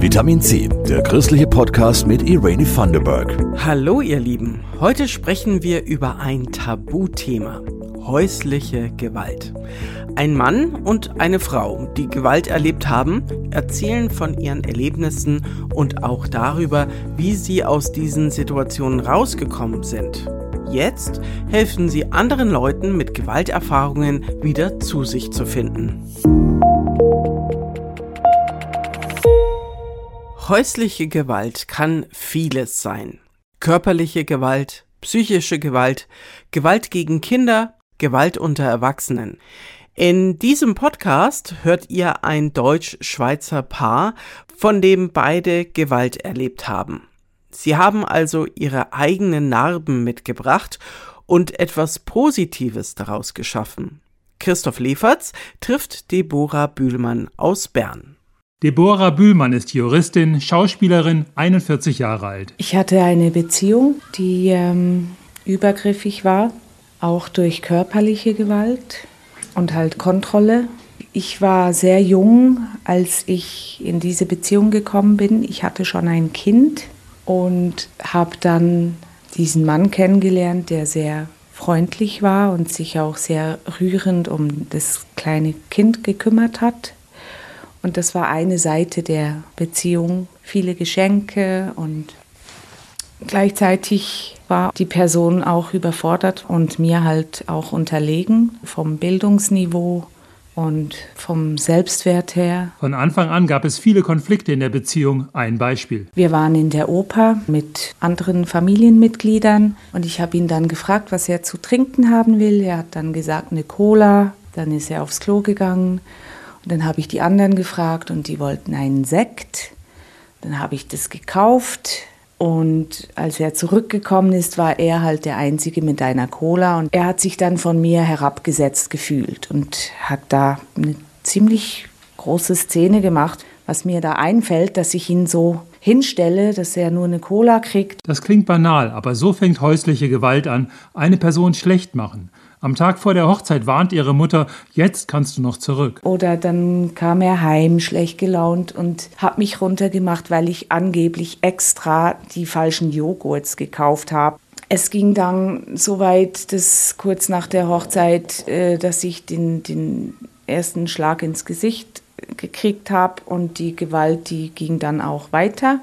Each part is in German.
Vitamin C, der christliche Podcast mit Irene Thunderberg. Hallo ihr Lieben, heute sprechen wir über ein Tabuthema, häusliche Gewalt. Ein Mann und eine Frau, die Gewalt erlebt haben, erzählen von ihren Erlebnissen und auch darüber, wie sie aus diesen Situationen rausgekommen sind. Jetzt helfen sie anderen Leuten mit Gewalterfahrungen wieder zu sich zu finden. Häusliche Gewalt kann vieles sein. Körperliche Gewalt, psychische Gewalt, Gewalt gegen Kinder, Gewalt unter Erwachsenen. In diesem Podcast hört ihr ein deutsch-schweizer Paar, von dem beide Gewalt erlebt haben. Sie haben also ihre eigenen Narben mitgebracht und etwas Positives daraus geschaffen. Christoph Leferz trifft Deborah Bühlmann aus Bern. Deborah Bühlmann ist Juristin, Schauspielerin, 41 Jahre alt. Ich hatte eine Beziehung, die ähm, übergriffig war, auch durch körperliche Gewalt und halt Kontrolle. Ich war sehr jung, als ich in diese Beziehung gekommen bin. Ich hatte schon ein Kind und habe dann diesen Mann kennengelernt, der sehr freundlich war und sich auch sehr rührend um das kleine Kind gekümmert hat. Und das war eine Seite der Beziehung. Viele Geschenke und gleichzeitig war die Person auch überfordert und mir halt auch unterlegen vom Bildungsniveau und vom Selbstwert her. Von Anfang an gab es viele Konflikte in der Beziehung. Ein Beispiel. Wir waren in der Oper mit anderen Familienmitgliedern und ich habe ihn dann gefragt, was er zu trinken haben will. Er hat dann gesagt, eine Cola. Dann ist er aufs Klo gegangen und dann habe ich die anderen gefragt und die wollten einen Sekt. Dann habe ich das gekauft und als er zurückgekommen ist, war er halt der Einzige mit einer Cola und er hat sich dann von mir herabgesetzt gefühlt und hat da eine ziemlich große Szene gemacht, was mir da einfällt, dass ich ihn so hinstelle, dass er nur eine Cola kriegt. Das klingt banal, aber so fängt häusliche Gewalt an, eine Person schlecht machen. Am Tag vor der Hochzeit warnt ihre Mutter, jetzt kannst du noch zurück. Oder dann kam er heim, schlecht gelaunt und hat mich runtergemacht, weil ich angeblich extra die falschen Joghurts gekauft habe. Es ging dann so weit, dass kurz nach der Hochzeit, äh, dass ich den, den ersten Schlag ins Gesicht gekriegt habe und die Gewalt, die ging dann auch weiter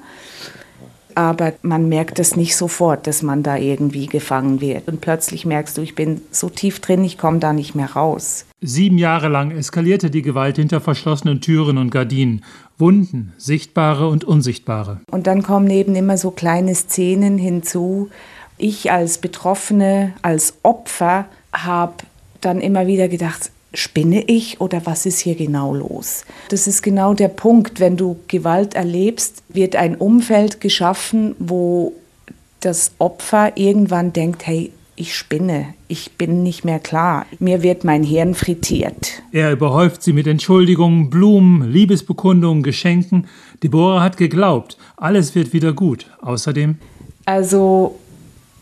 aber man merkt es nicht sofort, dass man da irgendwie gefangen wird. Und plötzlich merkst du, ich bin so tief drin, ich komme da nicht mehr raus. Sieben Jahre lang eskalierte die Gewalt hinter verschlossenen Türen und Gardinen. Wunden, sichtbare und unsichtbare. Und dann kommen eben immer so kleine Szenen hinzu. Ich als Betroffene, als Opfer habe dann immer wieder gedacht, spinne ich oder was ist hier genau los? Das ist genau der Punkt, wenn du Gewalt erlebst, wird ein Umfeld geschaffen, wo das Opfer irgendwann denkt, hey, ich spinne, ich bin nicht mehr klar, mir wird mein Hirn frittiert. Er überhäuft sie mit Entschuldigungen, Blumen, Liebesbekundungen, Geschenken. Deborah hat geglaubt, alles wird wieder gut. Außerdem. Also,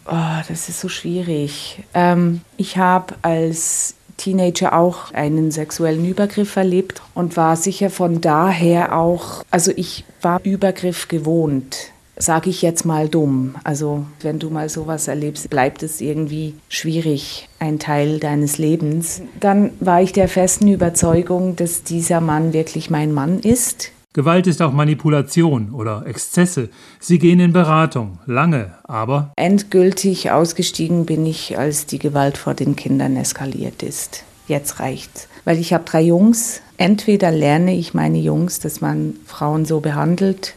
oh, das ist so schwierig. Ähm, ich habe als Teenager auch einen sexuellen Übergriff erlebt und war sicher von daher auch, also ich war Übergriff gewohnt, sage ich jetzt mal dumm. Also wenn du mal sowas erlebst, bleibt es irgendwie schwierig, ein Teil deines Lebens. Dann war ich der festen Überzeugung, dass dieser Mann wirklich mein Mann ist. Gewalt ist auch Manipulation oder Exzesse. Sie gehen in Beratung, lange, aber. Endgültig ausgestiegen bin ich, als die Gewalt vor den Kindern eskaliert ist. Jetzt reicht's. Weil ich habe drei Jungs. Entweder lerne ich meine Jungs, dass man Frauen so behandelt,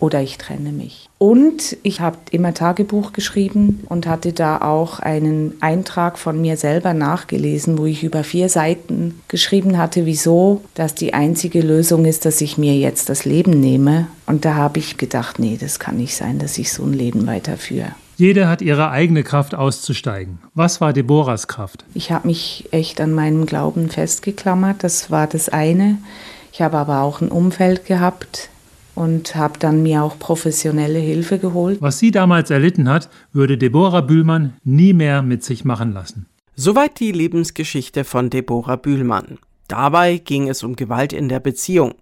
oder ich trenne mich. Und ich habe immer Tagebuch geschrieben und hatte da auch einen Eintrag von mir selber nachgelesen, wo ich über vier Seiten geschrieben hatte, wieso das die einzige Lösung ist, dass ich mir jetzt das Leben nehme. Und da habe ich gedacht, nee, das kann nicht sein, dass ich so ein Leben weiterführe. Jeder hat ihre eigene Kraft auszusteigen. Was war Deborahs Kraft? Ich habe mich echt an meinem Glauben festgeklammert, das war das eine. Ich habe aber auch ein Umfeld gehabt, und habe dann mir auch professionelle Hilfe geholt. Was sie damals erlitten hat, würde Deborah Bühlmann nie mehr mit sich machen lassen. Soweit die Lebensgeschichte von Deborah Bühlmann. Dabei ging es um Gewalt in der Beziehung.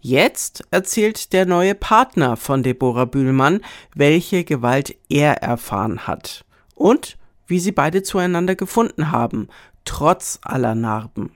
Jetzt erzählt der neue Partner von Deborah Bühlmann, welche Gewalt er erfahren hat und wie sie beide zueinander gefunden haben, trotz aller Narben.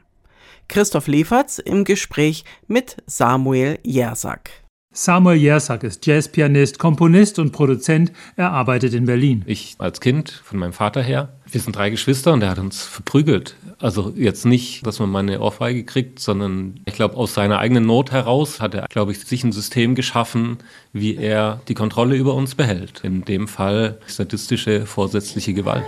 Christoph Leferz im Gespräch mit Samuel Jersak. Samuel Jersak ist Jazzpianist, Komponist und Produzent. Er arbeitet in Berlin. Ich als Kind von meinem Vater her. Wir sind drei Geschwister und er hat uns verprügelt. Also jetzt nicht, dass man mal eine Ohrfeige kriegt, sondern ich glaube, aus seiner eigenen Not heraus hat er, glaube ich, sich ein System geschaffen, wie er die Kontrolle über uns behält. In dem Fall sadistische, vorsätzliche Gewalt.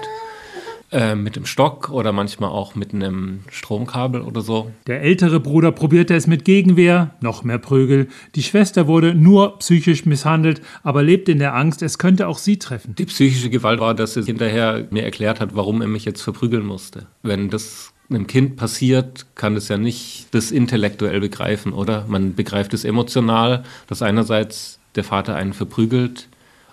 Äh, mit dem Stock oder manchmal auch mit einem Stromkabel oder so. Der ältere Bruder probierte es mit Gegenwehr, noch mehr Prügel. Die Schwester wurde nur psychisch misshandelt, aber lebt in der Angst, es könnte auch sie treffen. Die psychische Gewalt war, dass er hinterher mir erklärt hat, warum er mich jetzt verprügeln musste. Wenn das einem Kind passiert, kann es ja nicht das intellektuell begreifen, oder? Man begreift es emotional, dass einerseits der Vater einen verprügelt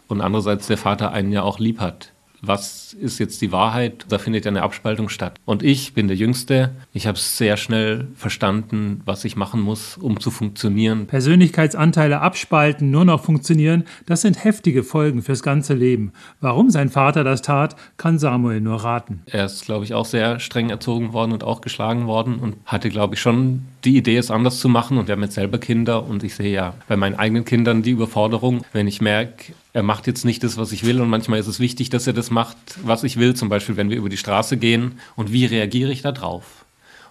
und andererseits der Vater einen ja auch lieb hat was ist jetzt die Wahrheit? Da findet ja eine Abspaltung statt. Und ich bin der Jüngste. Ich habe sehr schnell verstanden, was ich machen muss, um zu funktionieren. Persönlichkeitsanteile abspalten, nur noch funktionieren, das sind heftige Folgen fürs ganze Leben. Warum sein Vater das tat, kann Samuel nur raten. Er ist, glaube ich, auch sehr streng erzogen worden und auch geschlagen worden und hatte, glaube ich, schon die Idee, es anders zu machen. Und wir haben jetzt selber Kinder und ich sehe ja bei meinen eigenen Kindern die Überforderung, wenn ich merke, er macht jetzt nicht das, was ich will und manchmal ist es wichtig, dass er das macht, was ich will, zum Beispiel wenn wir über die Straße gehen und wie reagiere ich da drauf.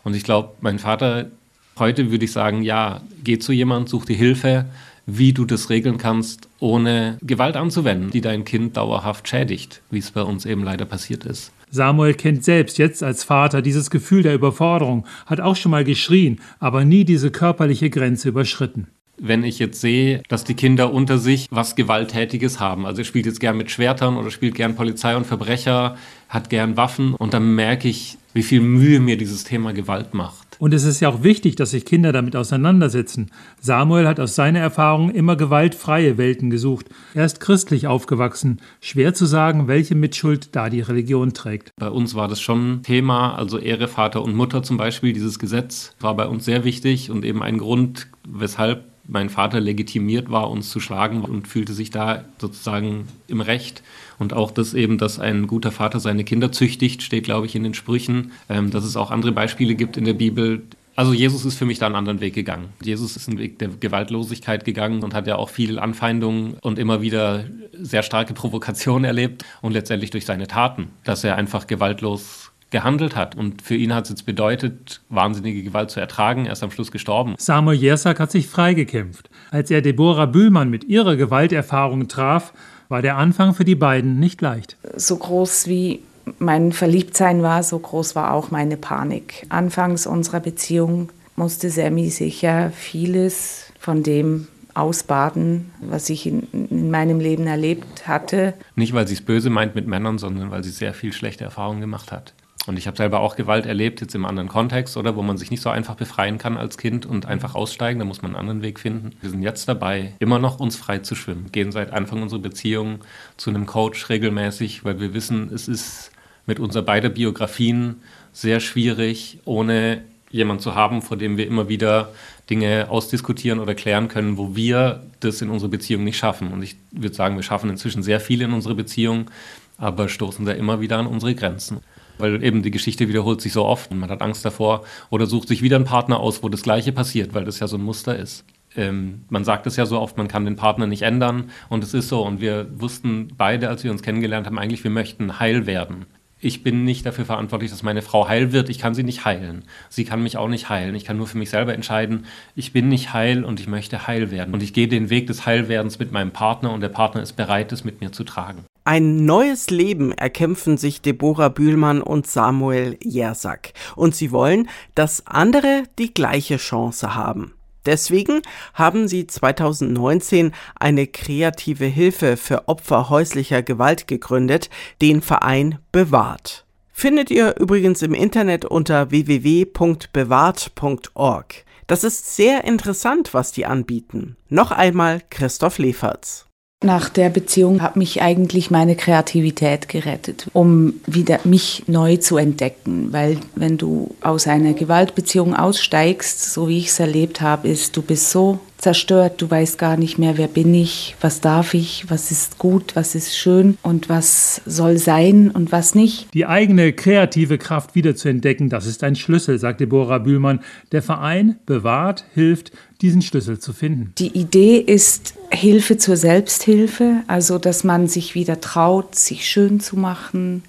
Und ich glaube, mein Vater, heute würde ich sagen, ja, geh zu jemandem, such dir Hilfe, wie du das regeln kannst, ohne Gewalt anzuwenden, die dein Kind dauerhaft schädigt, wie es bei uns eben leider passiert ist. Samuel kennt selbst jetzt als Vater dieses Gefühl der Überforderung, hat auch schon mal geschrien, aber nie diese körperliche Grenze überschritten wenn ich jetzt sehe, dass die Kinder unter sich was Gewalttätiges haben. Also er spielt jetzt gern mit Schwertern oder spielt gern Polizei und Verbrecher, hat gern Waffen und dann merke ich, wie viel Mühe mir dieses Thema Gewalt macht. Und es ist ja auch wichtig, dass sich Kinder damit auseinandersetzen. Samuel hat aus seiner Erfahrung immer gewaltfreie Welten gesucht. Er ist christlich aufgewachsen. Schwer zu sagen, welche Mitschuld da die Religion trägt. Bei uns war das schon Thema, also Ehre Vater und Mutter zum Beispiel. Dieses Gesetz war bei uns sehr wichtig und eben ein Grund, weshalb mein Vater legitimiert war, uns zu schlagen und fühlte sich da sozusagen im Recht. Und auch das eben, dass ein guter Vater seine Kinder züchtigt, steht, glaube ich, in den Sprüchen. Ähm, dass es auch andere Beispiele gibt in der Bibel. Also Jesus ist für mich da einen anderen Weg gegangen. Jesus ist einen Weg der Gewaltlosigkeit gegangen und hat ja auch viel Anfeindung und immer wieder sehr starke Provokationen erlebt und letztendlich durch seine Taten, dass er einfach gewaltlos gehandelt hat. Und für ihn hat es jetzt bedeutet, wahnsinnige Gewalt zu ertragen. Er ist am Schluss gestorben. Samuel Jersak hat sich freigekämpft. Als er Deborah Bühlmann mit ihrer Gewalterfahrung traf, war der Anfang für die beiden nicht leicht. So groß wie mein Verliebtsein war, so groß war auch meine Panik. Anfangs unserer Beziehung musste Sammy sicher vieles von dem ausbaden, was ich in, in, meinem Leben erlebt hatte. Nicht, weil sie es böse meint mit Männern, sondern weil sie sehr viel schlechte Erfahrungen gemacht hat. Und ich habe selber auch Gewalt erlebt, jetzt im anderen Kontext, oder wo man sich nicht so einfach befreien kann als Kind und einfach aussteigen. Da muss man einen anderen Weg finden. Wir sind jetzt dabei, immer noch uns frei zu schwimmen. Gehen seit Anfang unserer Beziehung zu einem Coach regelmäßig, weil wir wissen, es ist mit unserer beider Biografien sehr schwierig, ohne jemanden zu haben, vor dem wir immer wieder Dinge ausdiskutieren oder klären können, wo wir das in unserer Beziehung nicht schaffen. Und ich würde sagen, wir schaffen inzwischen sehr viel in unserer Beziehung, aber stoßen da immer wieder an unsere Grenzen weil eben die Geschichte wiederholt sich so oft und man hat Angst davor oder sucht sich wieder einen Partner aus, wo das Gleiche passiert, weil das ja so ein Muster ist. Ähm, man sagt es ja so oft, man kann den Partner nicht ändern und es ist so und wir wussten beide, als wir uns kennengelernt haben, eigentlich, wir möchten heil werden. Ich bin nicht dafür verantwortlich, dass meine Frau heil wird. Ich kann sie nicht heilen. Sie kann mich auch nicht heilen. Ich kann nur für mich selber entscheiden, ich bin nicht heil und ich möchte heil werden. Und ich gehe den Weg des Heilwerdens mit meinem Partner und der Partner ist bereit, es mit mir zu tragen. Ein neues Leben erkämpfen sich Deborah Bühlmann und Samuel Jersak. Und sie wollen, dass andere die gleiche Chance haben. Deswegen haben sie 2019 eine kreative Hilfe für Opfer häuslicher Gewalt gegründet, den Verein Bewahrt. Findet ihr übrigens im Internet unter www.bewahrt.org. Das ist sehr interessant, was die anbieten. Noch einmal Christoph Leferz. Nach der Beziehung hat mich eigentlich meine Kreativität gerettet, um wieder mich neu zu entdecken. Weil wenn du aus einer Gewaltbeziehung aussteigst, so wie ich es erlebt habe, ist, du bist so zerstört, du weißt gar nicht mehr, wer bin ich, was darf ich, was ist gut, was ist schön und was soll sein und was nicht. Die eigene kreative Kraft wieder zu entdecken, das ist ein Schlüssel, sagt Deborah Bühlmann. Der Verein bewahrt, hilft, diesen Schlüssel zu finden. Die Idee ist Hilfe zur Selbsthilfe, also dass man sich wieder traut, sich schön zu machen,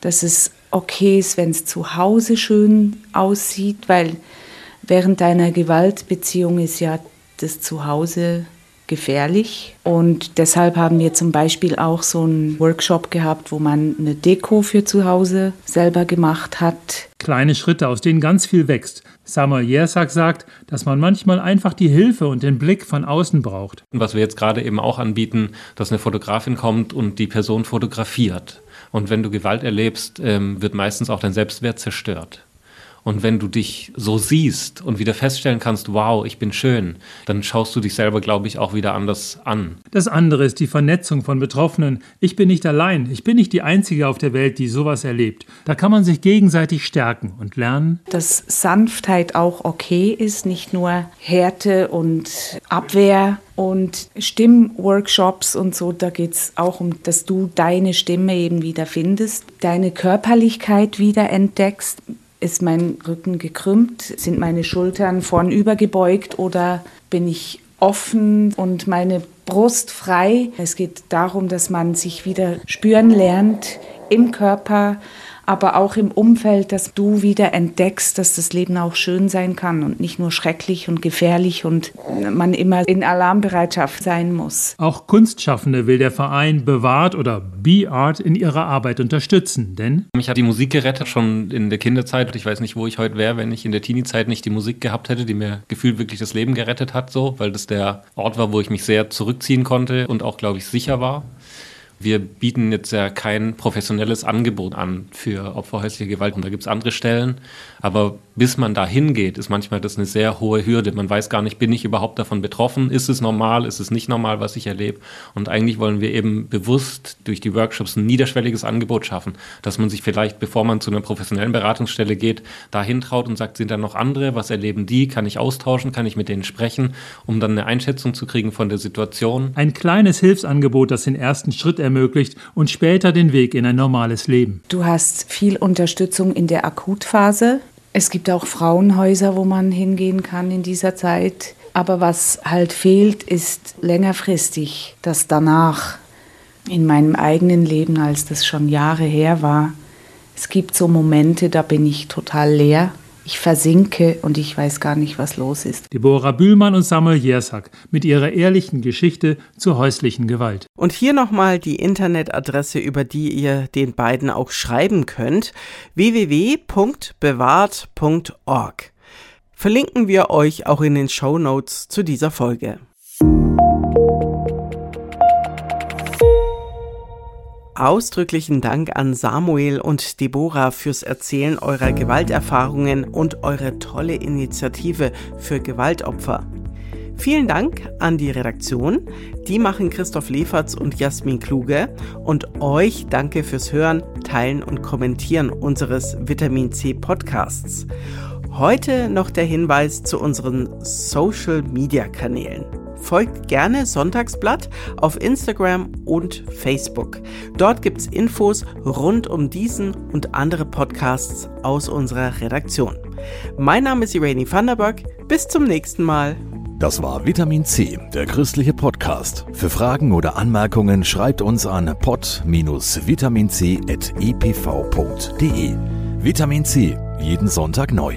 dass es okay ist, wenn es zu Hause schön aussieht, weil während deiner Gewaltbeziehung ist ja das Zuhause gefährlich. Und deshalb haben wir zum Beispiel auch so einen Workshop gehabt, wo man eine Deko für zu Hause selber gemacht hat. Kleine Schritte, aus denen ganz viel wächst. Samuel Jersak sagt, dass man manchmal einfach die Hilfe und den Blick von außen braucht. Was wir jetzt gerade eben auch anbieten, dass eine Fotografin kommt und die Person fotografiert. Und wenn du Gewalt erlebst, ähm, wird meistens auch dein Selbstwert zerstört. Und wenn du dich so siehst und wieder feststellen kannst, wow, ich bin schön, dann schaust du dich selber, glaube ich, auch wieder anders an. Das andere ist die Vernetzung von Betroffenen. Ich bin nicht allein. Ich bin nicht die Einzige auf der Welt, die sowas erlebt. Da kann man sich gegenseitig stärken und lernen. Dass Sanftheit auch okay ist, nicht nur Härte und Abwehr und Stimmworkshops und so, da geht es auch um, dass du deine Stimme eben wieder findest, deine Körperlichkeit wieder entdeckst, ist mein Rücken gekrümmt? Sind meine Schultern vornüber gebeugt oder bin ich offen und meine Brust frei? Es geht darum, dass man sich wieder spüren lernt im Körper, aber auch im Umfeld, dass du wieder entdeckst, dass das Leben auch schön sein kann und nicht nur schrecklich und gefährlich und man immer in Alarmbereitschaft sein muss. Auch Kunstschaffende will der Verein Bewahrt oder Be Art in ihrer Arbeit unterstützen, denn mich hat die Musik gerettet schon in der Kinderzeit. Ich weiß nicht, wo ich heute wäre, wenn ich in der Teenie-Zeit nicht die Musik gehabt hätte, die mir gefühlt wirklich das Leben gerettet hat, so, weil das der Ort war, wo ich mich sehr zurückziehen konnte und auch, glaube ich, sicher war. Wir bieten jetzt ja kein professionelles Angebot an für Opfer häuslicher Gewalt und da gibt es andere Stellen. Aber bis man da hingeht, ist manchmal das eine sehr hohe Hürde. Man weiß gar nicht, bin ich überhaupt davon betroffen? Ist es normal? Ist es nicht normal, was ich erlebe? Und eigentlich wollen wir eben bewusst durch die Workshops ein niederschwelliges Angebot schaffen, dass man sich vielleicht, bevor man zu einer professionellen Beratungsstelle geht, dahin traut und sagt, sind da noch andere? Was erleben die? Kann ich austauschen? Kann ich mit denen sprechen, um dann eine Einschätzung zu kriegen von der Situation? Ein kleines Hilfsangebot, das den ersten Schritt ermöglicht und später den Weg in ein normales Leben. Du hast viel Unterstützung in der Akutphase. Es gibt auch Frauenhäuser, wo man hingehen kann in dieser Zeit. Aber was halt fehlt, ist längerfristig, dass danach in meinem eigenen Leben, als das schon Jahre her war, es gibt so Momente, da bin ich total leer ich versinke und ich weiß gar nicht, was los ist. Deborah Bühlmann und Samuel Jersak mit ihrer ehrlichen Geschichte zur häuslichen Gewalt. Und hier nochmal die Internetadresse, über die ihr den beiden auch schreiben könnt: www.bewahrt.org. Verlinken wir euch auch in den Show Notes zu dieser Folge. Ausdrücklichen Dank an Samuel und Deborah fürs Erzählen eurer Gewalterfahrungen und eure tolle Initiative für Gewaltopfer. Vielen Dank an die Redaktion. Die machen Christoph Leferz und Jasmin Kluge. Und euch danke fürs Hören, Teilen und Kommentieren unseres Vitamin C Podcasts. Heute noch der Hinweis zu unseren Social Media Kanälen. Folgt gerne Sonntagsblatt auf Instagram und Facebook. Dort gibt es Infos rund um diesen und andere Podcasts aus unserer Redaktion. Mein Name ist Irene Vanderberg. Bis zum nächsten Mal. Das war Vitamin C, der christliche Podcast. Für Fragen oder Anmerkungen schreibt uns an pod-vitaminc.epv.de. Vitamin C, jeden Sonntag neu.